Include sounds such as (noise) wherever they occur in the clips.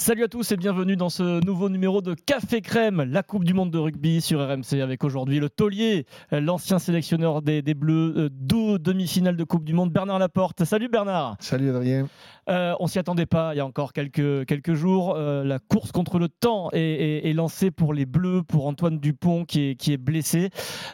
Salut à tous et bienvenue dans ce nouveau numéro de Café Crème, la Coupe du Monde de rugby sur RMC avec aujourd'hui le taulier, l'ancien sélectionneur des, Bleus, euh, deux demi-finales de Coupe du Monde, Bernard Laporte. Salut Bernard. Salut Adrien. Euh, on s'y attendait pas il y a encore quelques, quelques jours. Euh, la course contre le temps est, lancée pour les Bleus, pour Antoine Dupont qui est, qui est blessé.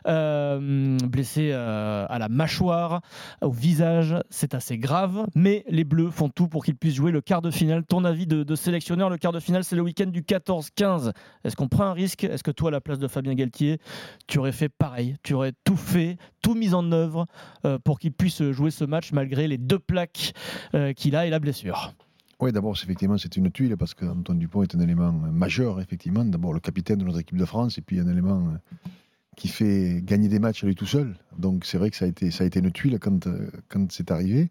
blessé à la mâchoire, au visage, c'est assez grave. Mais les Bleus font tout pour qu'il puisse jouer le quart de finale. Ton avis de, de le quart de finale, c'est le week-end du 14-15. Est-ce qu'on prend un risque? Est-ce que toi, à la place de Fabien Galtier, tu aurais fait pareil? Tu aurais tout fait, tout mis en œuvre euh, pour qu'il puisse jouer ce match malgré les deux plaques euh, qu'il a et la blessure? Oui, d'abord, effectivement, c'est une tuile parce qu'Antoine Dupont est un élément majeur, effectivement. D'abord, le capitaine de notre équipe de France et puis un élément euh, qui fait gagner des matchs à lui tout seul. Donc, c'est vrai que ça a été, ça a été une tuile quand, quand c'est arrivé.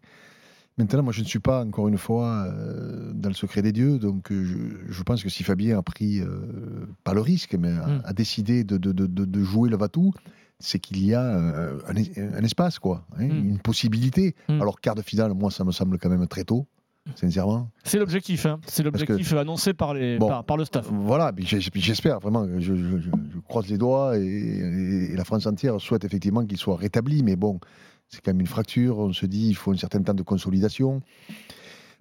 Maintenant, moi, je ne suis pas, encore une fois, euh, dans le secret des dieux. Donc, euh, je, pense que si Fabien a pris, euh, pas le risque, mais a, hmm. décidé de, de, de, de, jouer le Vatou, c'est qu'il y a un, espace, quoi, hein, hmm. une possibilité. Hmm. Alors, quart de finale, moi, ça me semble quand même très tôt. Sincèrement. C'est l'objectif, hein. c'est l'objectif annoncé par, les, par, le staff. Voilà, j'espère vraiment, je, je, croise les doigts et, et, la France entière souhaite effectivement qu'il soit rétabli, mais bon, c'est quand même une fracture. On se dit il faut un certain temps de consolidation.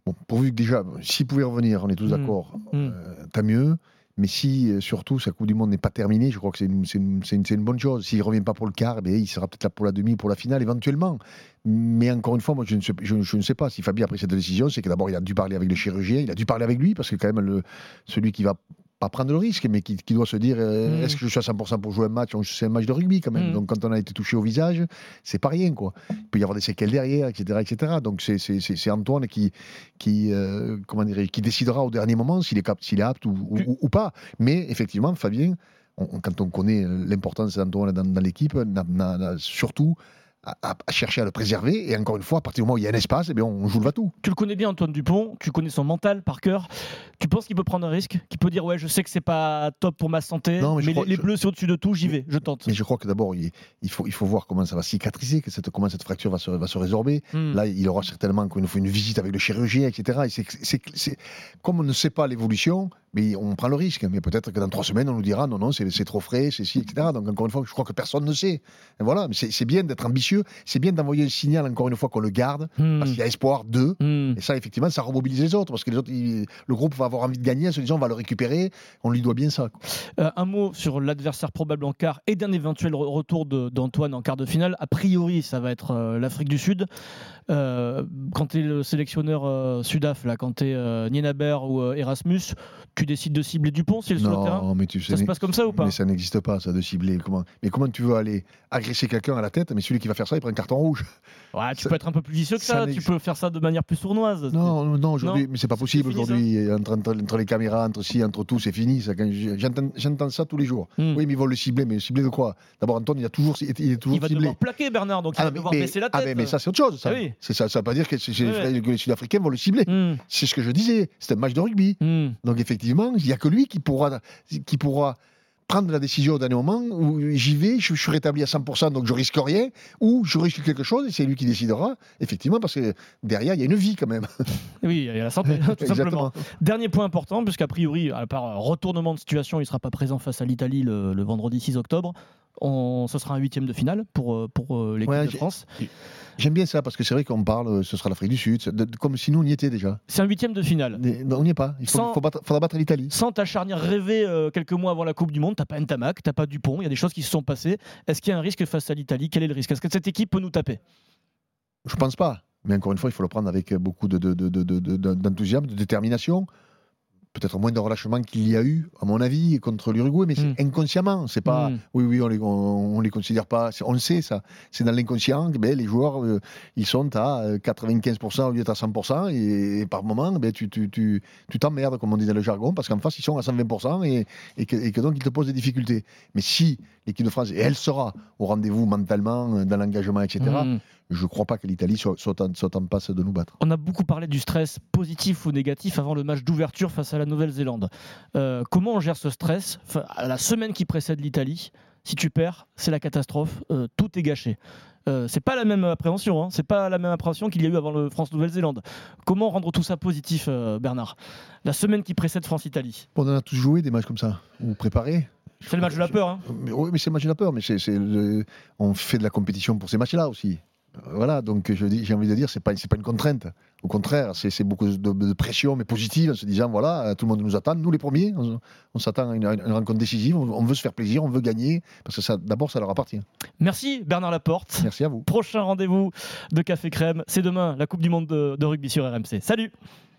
Bon, pourvu que déjà, s'il pouvait revenir, on est tous mmh. d'accord, mmh. Euh, tant mieux. Mais si euh, surtout sa Coupe du Monde n'est pas terminée, je crois que c'est une, une, une, bonne chose. S'il ne revient pas pour le quart, eh il sera peut-être là pour la demi, pour la finale éventuellement. Mais encore une fois, moi je ne sais, je, ne sais pas si Fabien a pris cette décision. C'est que d'abord il a dû parler avec le chirurgien, il a dû parler avec lui, parce que quand même le, celui qui va pas prendre le risque, mais qui, doit se dire euh, mm. est-ce que je suis à 100% pour jouer un match C'est un match de rugby quand même. Mm. Donc quand on a été touché au visage, c'est pas rien quoi. Il peut y avoir des séquelles derrière, etc., etc. Donc c'est Antoine qui qui euh, comment dire, qui décidera au dernier moment s'il est, est apte ou, ou, pas. Mais effectivement, Fabien, quand on connaît l'importance d'Antoine dans, dans l'équipe, surtout à, chercher à le préserver. Et encore une fois, à partir du moment où il y a un espace, eh bien, on joue le va-tout. Tu le connais bien, Antoine Dupont. Tu connais son mental par cœur. Tu penses qu'il peut prendre un risque? Qu'il peut dire, ouais, je sais que c'est pas top pour ma santé, mais, les, bleus, c'est au-dessus de tout, j'y vais, je tente. Mais je crois que d'abord, il, faut, il faut voir comment ça va cicatriser, que cette, comment cette fracture va se, va se résorber. Hmm. Là, il aura certainement une, une visite avec le chirurgien, etc. Et c'est, comme on ne sait pas l'évolution, mais on prend le risque. Mais peut-être que dans trois semaines, on nous dira non, non, c'est trop frais, c'est ci, etc. Donc encore une fois, je crois que personne ne sait. Et voilà, mais c'est bien d'être ambitieux, c'est bien d'envoyer un signal, encore une fois, qu'on le garde, hmm. parce qu'il y a espoir d'eux. Hmm. Et ça, effectivement, ça remobilise les autres, parce que les autres, le groupe va avoir envie de gagner en se disant on va le récupérer, on lui doit bien ça. Euh, un mot sur l'adversaire probable en quart et d'un éventuel retour d'Antoine en quart de finale. A priori, ça va être euh, l'Afrique du Sud. Euh, quand tu es le sélectionneur Sudaf, là, quand tu es Nienaber ou Erasmus, tu décides de cibler Dupont s'il est sur le terrain mais tu Ça se passe comme ça ou pas Mais ça n'existe pas, ça, de cibler. Comment mais comment tu veux aller agresser quelqu'un à la tête Mais celui qui va faire ça, il prend un carton rouge. Ouais, tu peux être un peu plus vicieux que ça, tu peux faire ça de manière plus sournoise. Non, non, aujourd'hui, mais c'est pas possible aujourd'hui. Entre, les caméras, entre ci, entre tout, c'est fini. J'entends ça tous les jours. Hmm. Oui, mais ils vont le cibler, mais cibler de quoi? D'abord, Antoine, il, a toujours, il est toujours il va devoir plaquer Bernard, donc il ah, va devoir baisser la ah, tête. Ah, mais, ça, c'est autre chose. Ça. Ah ça ne veut pas dire que, les Sud-Africains vont le cibler. Hmm. C'est ce que je disais. C'est un match de rugby. Hmm. Donc, effectivement, il n'y a que lui qui pourra, qui pourra prendre la décision au dernier moment où j'y vais, je, suis rétabli à 100%, donc je risque rien, ou je risque quelque chose et c'est lui qui décidera, effectivement, parce que derrière, il y a une vie quand même. (laughs) Oui, il y a la santé, (laughs) tout simplement. Dernier point important, puisqu'a priori, à part retournement de situation, il ne sera pas présent face à l'Italie le, le vendredi 6 octobre ce sera un huitième de finale pour, euh, pour euh, l'équipe de France. J'aime bien ça parce que c'est vrai qu'on parle, euh, ce sera l'Afrique du Sud, comme si nous on y était déjà. C'est un huitième de finale. on n'y est pas. Il faut, battre, faudra battre l'Italie. Sans ta charnière rêvée quelques mois avant la Coupe du Monde, t'as pas Ntamak, t'as pas Dupont, il y a des choses qui se sont passées. Est-ce qu'il y a un risque face à l'Italie? Quel est le risque? Est-ce que cette équipe peut nous taper? Je pense pas. Mais encore une fois, il faut le prendre avec beaucoup d'enthousiasme, de, de détermination peut-être moins de relâchement qu'il y a eu, à mon avis, contre l'Uruguay, mais c'est hmm. inconsciemment. C'est pas, hmm. oui, oui, on les, on, les considère pas. On le sait, ça. C'est dans l'inconscient. Ben, les joueurs, euh, ils sont à 95% au lieu d'être à 100%, et, par moment, ben, tu, tu, tu, tu t'emmerdes, comme on dit dans le jargon, parce qu'en face, ils sont à 120% et, et, que, et que donc ils te posent des difficultés. Mais si l'équipe de France, et elle sera au rendez-vous mentalement, dans l'engagement, etc je ne crois pas que l'Italie soit, en, passe de nous battre. On a beaucoup parlé du stress positif ou négatif avant le match d'ouverture face à la Nouvelle-Zélande. Euh, comment on gère ce stress à la semaine qui précède l'Italie? Si tu perds, c'est la catastrophe, euh, tout est gâché. Euh, c'est pas la même appréhension, hein. c'est pas la même appréhension qu'il y a eu avant le France-Nouvelle-Zélande. Comment rendre tout ça positif, euh, Bernard? La semaine qui précède France-Italie. On en a tous joué des matchs comme ça, ou préparé. C'est le match de la peur. Hein. Mais, oui, mais c'est le match de la peur, mais c'est, le... on fait de la compétition pour ces matchs-là aussi. Voilà, donc j'ai envie de dire, c'est pas, pas une contrainte. Au contraire, c'est beaucoup de, pression, mais positive, en se disant, voilà, tout le monde nous attend, nous les premiers, on, s'attend à une, rencontre décisive, on, veut se faire plaisir, on veut gagner, parce que d'abord, ça leur appartient. Merci Bernard Laporte. Merci à vous. Prochain rendez-vous de Café Crème, c'est demain, la Coupe du Monde de, de rugby sur RMC. Salut